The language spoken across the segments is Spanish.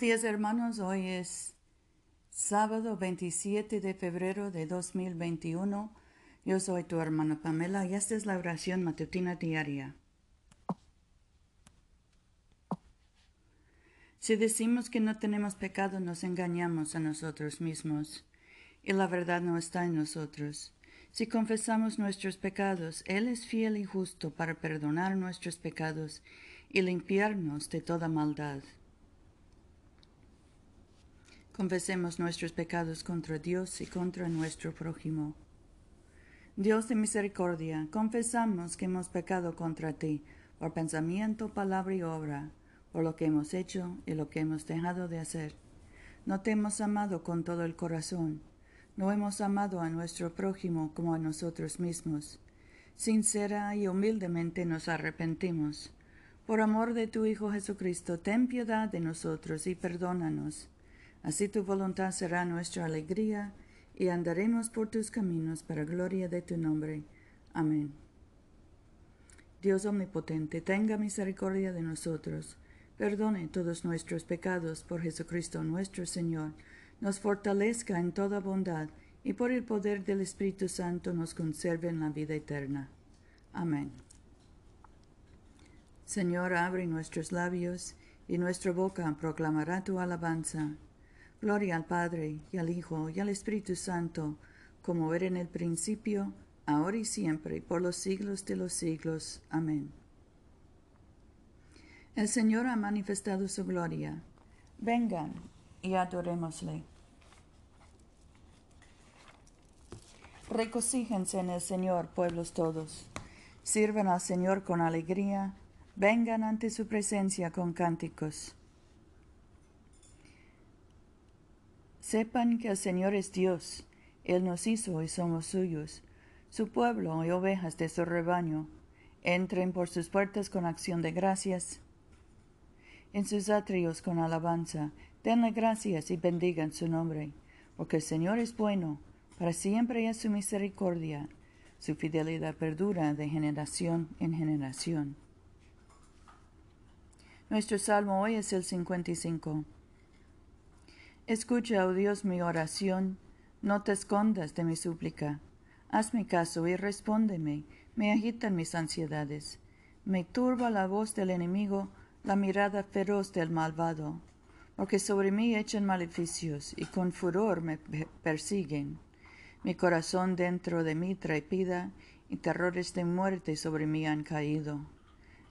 días hermanos, hoy es sábado 27 de febrero de 2021. Yo soy tu hermana Pamela y esta es la oración matutina diaria. Si decimos que no tenemos pecado, nos engañamos a nosotros mismos y la verdad no está en nosotros. Si confesamos nuestros pecados, Él es fiel y justo para perdonar nuestros pecados y limpiarnos de toda maldad. Confesemos nuestros pecados contra Dios y contra nuestro prójimo. Dios de misericordia, confesamos que hemos pecado contra ti por pensamiento, palabra y obra, por lo que hemos hecho y lo que hemos dejado de hacer. No te hemos amado con todo el corazón, no hemos amado a nuestro prójimo como a nosotros mismos. Sincera y humildemente nos arrepentimos. Por amor de tu Hijo Jesucristo, ten piedad de nosotros y perdónanos Así tu voluntad será nuestra alegría y andaremos por tus caminos para gloria de tu nombre. Amén. Dios omnipotente, tenga misericordia de nosotros, perdone todos nuestros pecados por Jesucristo nuestro Señor, nos fortalezca en toda bondad y por el poder del Espíritu Santo nos conserve en la vida eterna. Amén. Señor, abre nuestros labios y nuestra boca proclamará tu alabanza. Gloria al Padre, y al Hijo, y al Espíritu Santo, como era en el principio, ahora y siempre, por los siglos de los siglos. Amén. El Señor ha manifestado su gloria. Vengan y adorémosle. Recocíjense en el Señor, pueblos todos. Sirvan al Señor con alegría. Vengan ante su presencia con cánticos. Sepan que el Señor es Dios, Él nos hizo y somos suyos, su pueblo y ovejas de su rebaño. Entren por sus puertas con acción de gracias, en sus atrios con alabanza, denle gracias y bendigan su nombre, porque el Señor es bueno, para siempre es su misericordia, su fidelidad perdura de generación en generación. Nuestro salmo hoy es el 55. Escucha, oh Dios, mi oración, no te escondas de mi súplica. Hazme caso y respóndeme, me agitan mis ansiedades. Me turba la voz del enemigo, la mirada feroz del malvado, porque sobre mí echan maleficios y con furor me persiguen. Mi corazón dentro de mí trepida y terrores de muerte sobre mí han caído.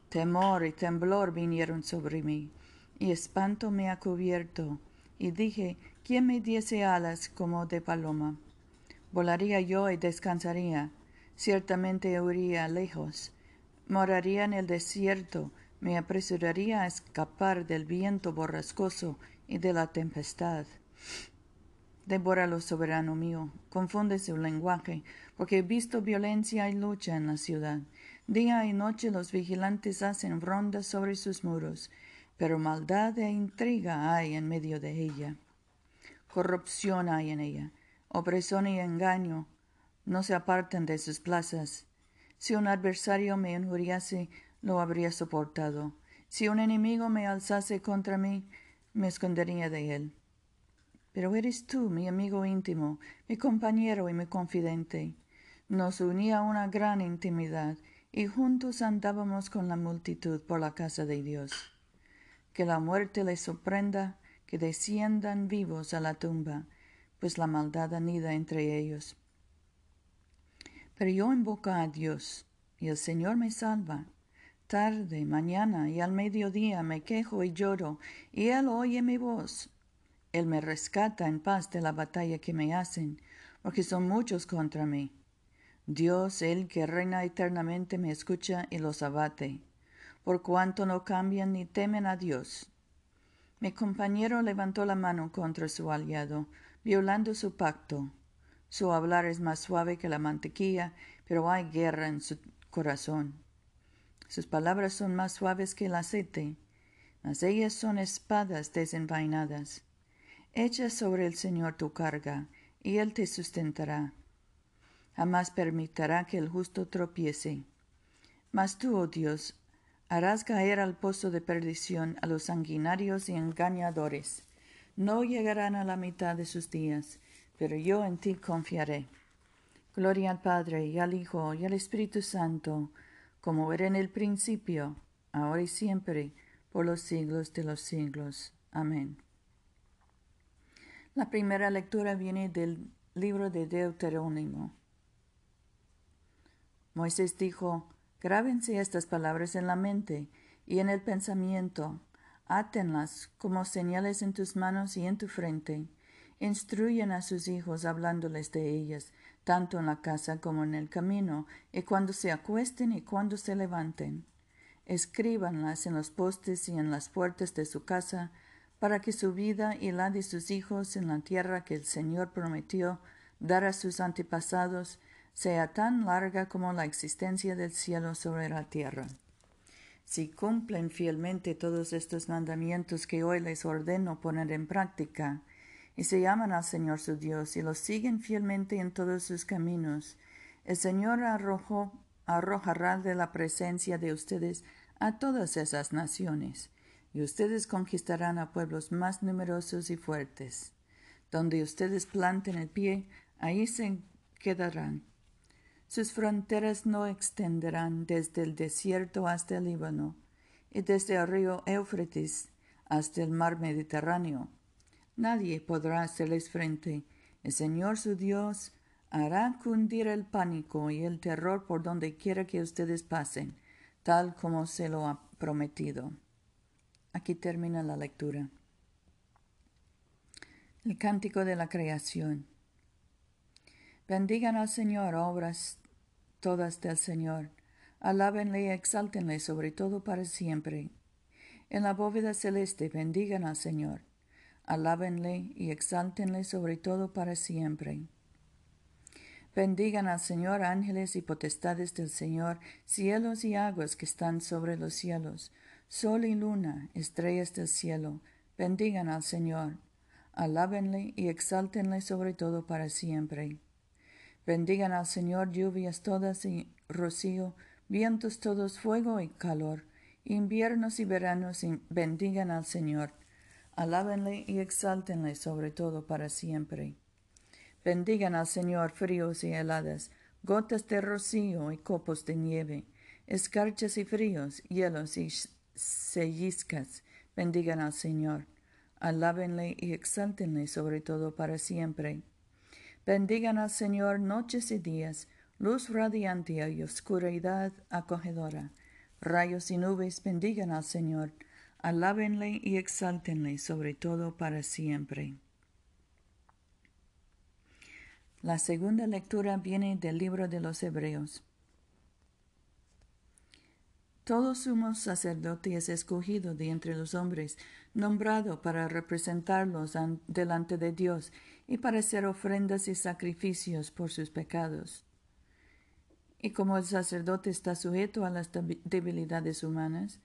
Temor y temblor vinieron sobre mí, y espanto me ha cubierto y dije, ¿quién me diese alas como de paloma? Volaría yo y descansaría, ciertamente huiría lejos, moraría en el desierto, me apresuraría a escapar del viento borrascoso y de la tempestad. Devóralo, soberano mío, confunde su lenguaje, porque he visto violencia y lucha en la ciudad. Día y noche los vigilantes hacen rondas sobre sus muros, pero maldad e intriga hay en medio de ella. Corrupción hay en ella, opresión y engaño no se apartan de sus plazas. Si un adversario me injuriase, lo habría soportado. Si un enemigo me alzase contra mí, me escondería de él. Pero eres tú, mi amigo íntimo, mi compañero y mi confidente. Nos unía una gran intimidad, y juntos andábamos con la multitud por la casa de Dios que la muerte les sorprenda, que desciendan vivos a la tumba, pues la maldad anida entre ellos. Pero yo invoco a Dios, y el Señor me salva. Tarde, mañana y al mediodía me quejo y lloro, y Él oye mi voz. Él me rescata en paz de la batalla que me hacen, porque son muchos contra mí. Dios, el que reina eternamente, me escucha y los abate por cuanto no cambian ni temen a Dios. Mi compañero levantó la mano contra su aliado, violando su pacto. Su hablar es más suave que la mantequilla, pero hay guerra en su corazón. Sus palabras son más suaves que el aceite, mas ellas son espadas desenvainadas. Echa sobre el Señor tu carga, y Él te sustentará. Jamás permitirá que el justo tropiece. Mas tú, oh Dios, Harás caer al pozo de perdición a los sanguinarios y engañadores. No llegarán a la mitad de sus días, pero yo en ti confiaré. Gloria al Padre y al Hijo y al Espíritu Santo, como era en el principio, ahora y siempre, por los siglos de los siglos. Amén. La primera lectura viene del libro de Deuterónimo. Moisés dijo, Grábense estas palabras en la mente y en el pensamiento, átenlas como señales en tus manos y en tu frente. Instruyen a sus hijos hablándoles de ellas, tanto en la casa como en el camino, y cuando se acuesten y cuando se levanten. Escríbanlas en los postes y en las puertas de su casa, para que su vida y la de sus hijos en la tierra que el Señor prometió dar a sus antepasados sea tan larga como la existencia del cielo sobre la tierra. Si cumplen fielmente todos estos mandamientos que hoy les ordeno poner en práctica, y se llaman al Señor su Dios y los siguen fielmente en todos sus caminos, el Señor arrojará de la presencia de ustedes a todas esas naciones, y ustedes conquistarán a pueblos más numerosos y fuertes. Donde ustedes planten el pie, ahí se quedarán sus fronteras no extenderán desde el desierto hasta el Líbano y desde el río Éufrates hasta el mar Mediterráneo. Nadie podrá hacerles frente. El Señor su Dios hará cundir el pánico y el terror por donde quiera que ustedes pasen, tal como se lo ha prometido. Aquí termina la lectura. El cántico de la creación. Bendigan al Señor obras todas del Señor. Alábenle y exáltenle sobre todo para siempre. En la bóveda celeste bendigan al Señor. Alábenle y exáltenle sobre todo para siempre. Bendigan al Señor ángeles y potestades del Señor, cielos y aguas que están sobre los cielos, sol y luna, estrellas del cielo, bendigan al Señor. Alábenle y exáltenle sobre todo para siempre. Bendigan al Señor lluvias todas y rocío, vientos todos, fuego y calor, inviernos y veranos, bendigan al Señor. Alábenle y exáltenle sobre todo para siempre. Bendigan al Señor fríos y heladas, gotas de rocío y copos de nieve, escarchas y fríos, hielos y selliscas. Bendigan al Señor. Alábenle y exáltenle sobre todo para siempre. Bendigan al Señor noches y días, luz radiante y oscuridad acogedora. Rayos y nubes bendigan al Señor, alábenle y exáltenle sobre todo para siempre. La segunda lectura viene del libro de los Hebreos. Todo sumo sacerdote es escogido de entre los hombres, nombrado para representarlos delante de Dios y para hacer ofrendas y sacrificios por sus pecados. Y como el sacerdote está sujeto a las debilidades humanas,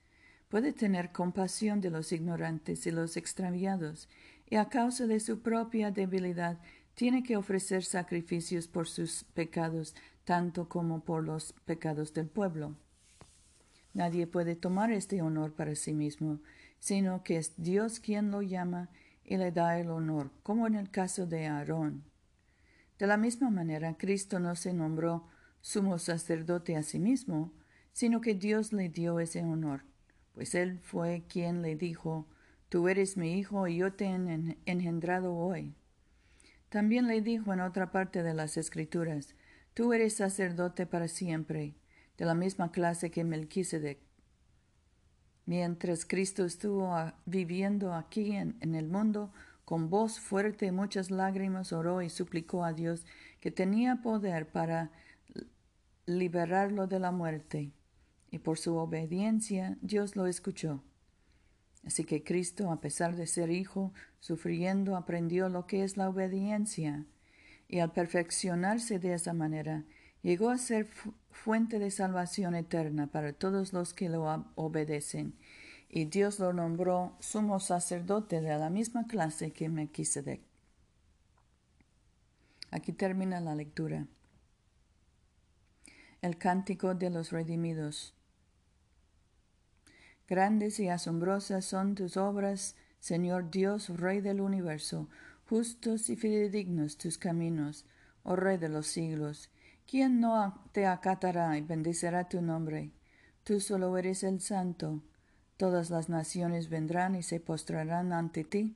puede tener compasión de los ignorantes y los extraviados, y a causa de su propia debilidad tiene que ofrecer sacrificios por sus pecados, tanto como por los pecados del pueblo. Nadie puede tomar este honor para sí mismo, sino que es Dios quien lo llama y le da el honor, como en el caso de Aarón. De la misma manera, Cristo no se nombró sumo sacerdote a sí mismo, sino que Dios le dio ese honor, pues Él fue quien le dijo, Tú eres mi hijo y yo te he engendrado hoy. También le dijo en otra parte de las Escrituras, Tú eres sacerdote para siempre, de la misma clase que Melquisedec. Mientras Cristo estuvo viviendo aquí en, el mundo, con voz fuerte y muchas lágrimas oró y suplicó a Dios que tenía poder para liberarlo de la muerte. Y por su obediencia Dios lo escuchó. Así que Cristo, a pesar de ser hijo, sufriendo, aprendió lo que es la obediencia. Y al perfeccionarse de esa manera, llegó a ser fuente de salvación eterna para todos los que lo obedecen, y Dios lo nombró sumo sacerdote de la misma clase que Melquisedec. Aquí termina la lectura. El cántico de los redimidos. Grandes y asombrosas son tus obras, Señor Dios, Rey del universo. Justos y fidedignos tus caminos, oh Rey de los siglos. ¿Quién no te acatará y bendecirá tu nombre? Tú solo eres el santo. Todas las naciones vendrán y se postrarán ante ti,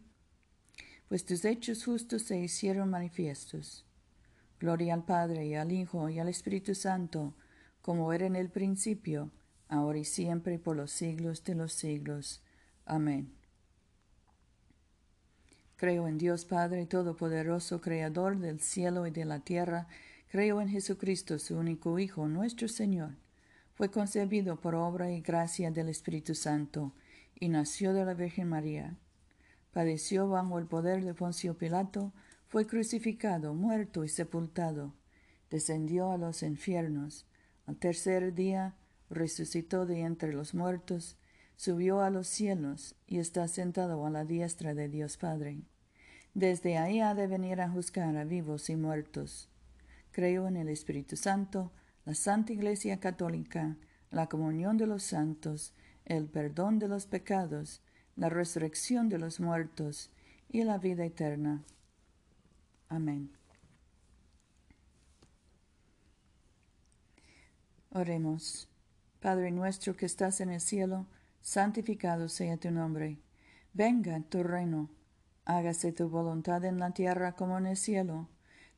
pues tus hechos justos se hicieron manifiestos. Gloria al Padre y al Hijo y al Espíritu Santo, como era en el principio, ahora y siempre, por los siglos de los siglos. Amén. Creo en Dios Padre Todopoderoso, Creador del cielo y de la tierra. Creo en Jesucristo, su único Hijo, nuestro Señor. Fue concebido por obra y gracia del Espíritu Santo, y nació de la Virgen María. Padeció bajo el poder de Poncio Pilato, fue crucificado, muerto y sepultado. Descendió a los infiernos. Al tercer día resucitó de entre los muertos, subió a los cielos y está sentado a la diestra de Dios Padre. Desde ahí ha de venir a juzgar a vivos y muertos. Creo en el Espíritu Santo, la Santa Iglesia Católica, la comunión de los santos, el perdón de los pecados, la resurrección de los muertos y la vida eterna. Amén. Oremos. Padre nuestro que estás en el cielo, santificado sea tu nombre. Venga tu reino. Hágase tu voluntad en la tierra como en el cielo.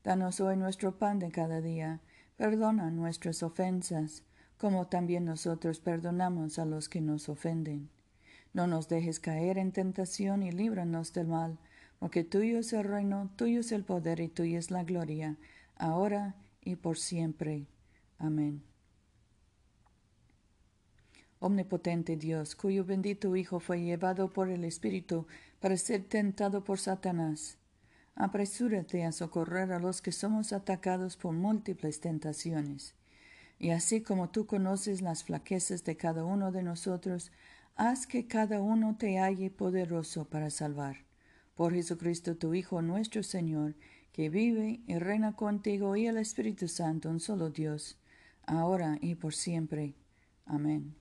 Danos hoy nuestro pan de cada día. Perdona nuestras ofensas, como también nosotros perdonamos a los que nos ofenden. No nos dejes caer en tentación y líbranos del mal, porque tuyo es el reino, tuyo es el poder y tuya es la gloria, ahora y por siempre. Amén. Omnipotente Dios, cuyo bendito Hijo fue llevado por el Espíritu para ser tentado por Satanás, apresúrate a socorrer a los que somos atacados por múltiples tentaciones. Y así como tú conoces las flaquezas de cada uno de nosotros, haz que cada uno te halle poderoso para salvar. Por Jesucristo tu Hijo nuestro Señor, que vive y reina contigo y el Espíritu Santo, un solo Dios, ahora y por siempre. Amén.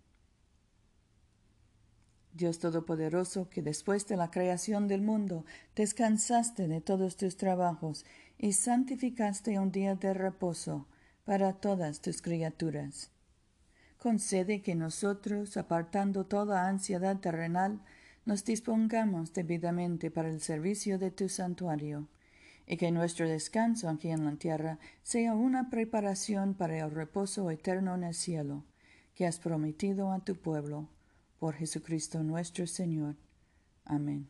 Dios Todopoderoso, que después de la creación del mundo descansaste de todos tus trabajos y santificaste un día de reposo para todas tus criaturas. Concede que nosotros, apartando toda ansiedad terrenal, nos dispongamos debidamente para el servicio de tu santuario, y que nuestro descanso aquí en la tierra sea una preparación para el reposo eterno en el cielo, que has prometido a tu pueblo por Jesucristo nuestro Señor. Amén.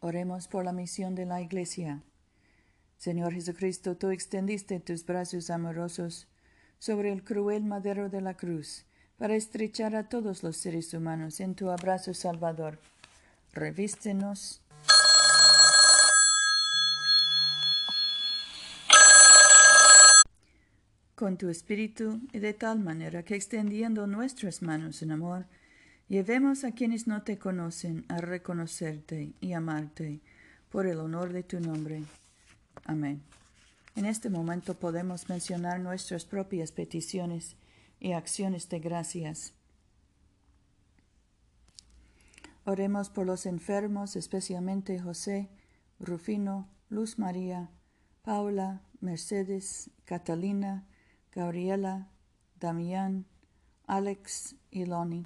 Oremos por la misión de la Iglesia. Señor Jesucristo, tú extendiste tus brazos amorosos sobre el cruel madero de la cruz para estrechar a todos los seres humanos en tu abrazo salvador. Revístenos con tu espíritu y de tal manera que extendiendo nuestras manos en amor, llevemos a quienes no te conocen a reconocerte y amarte por el honor de tu nombre. Amén. En este momento podemos mencionar nuestras propias peticiones y acciones de gracias. Oremos por los enfermos, especialmente José, Rufino, Luz María, Paula, Mercedes, Catalina, Gabriela, Damián, Alex y Lonnie.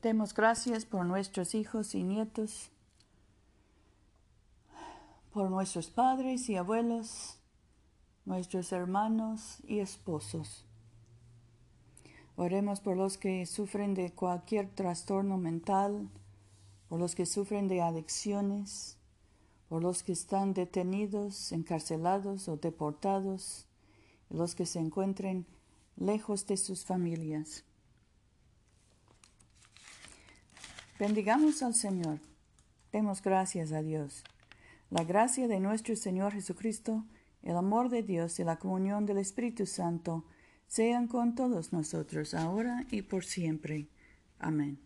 Demos gracias por nuestros hijos y nietos, por nuestros padres y abuelos, nuestros hermanos y esposos. Oremos por los que sufren de cualquier trastorno mental, por los que sufren de adicciones, por los que están detenidos, encarcelados o deportados, y los que se encuentren lejos de sus familias. Bendigamos al Señor. Demos gracias a Dios. La gracia de nuestro Señor Jesucristo, el amor de Dios y la comunión del Espíritu Santo sean con todos nosotros ahora y por siempre. Amén.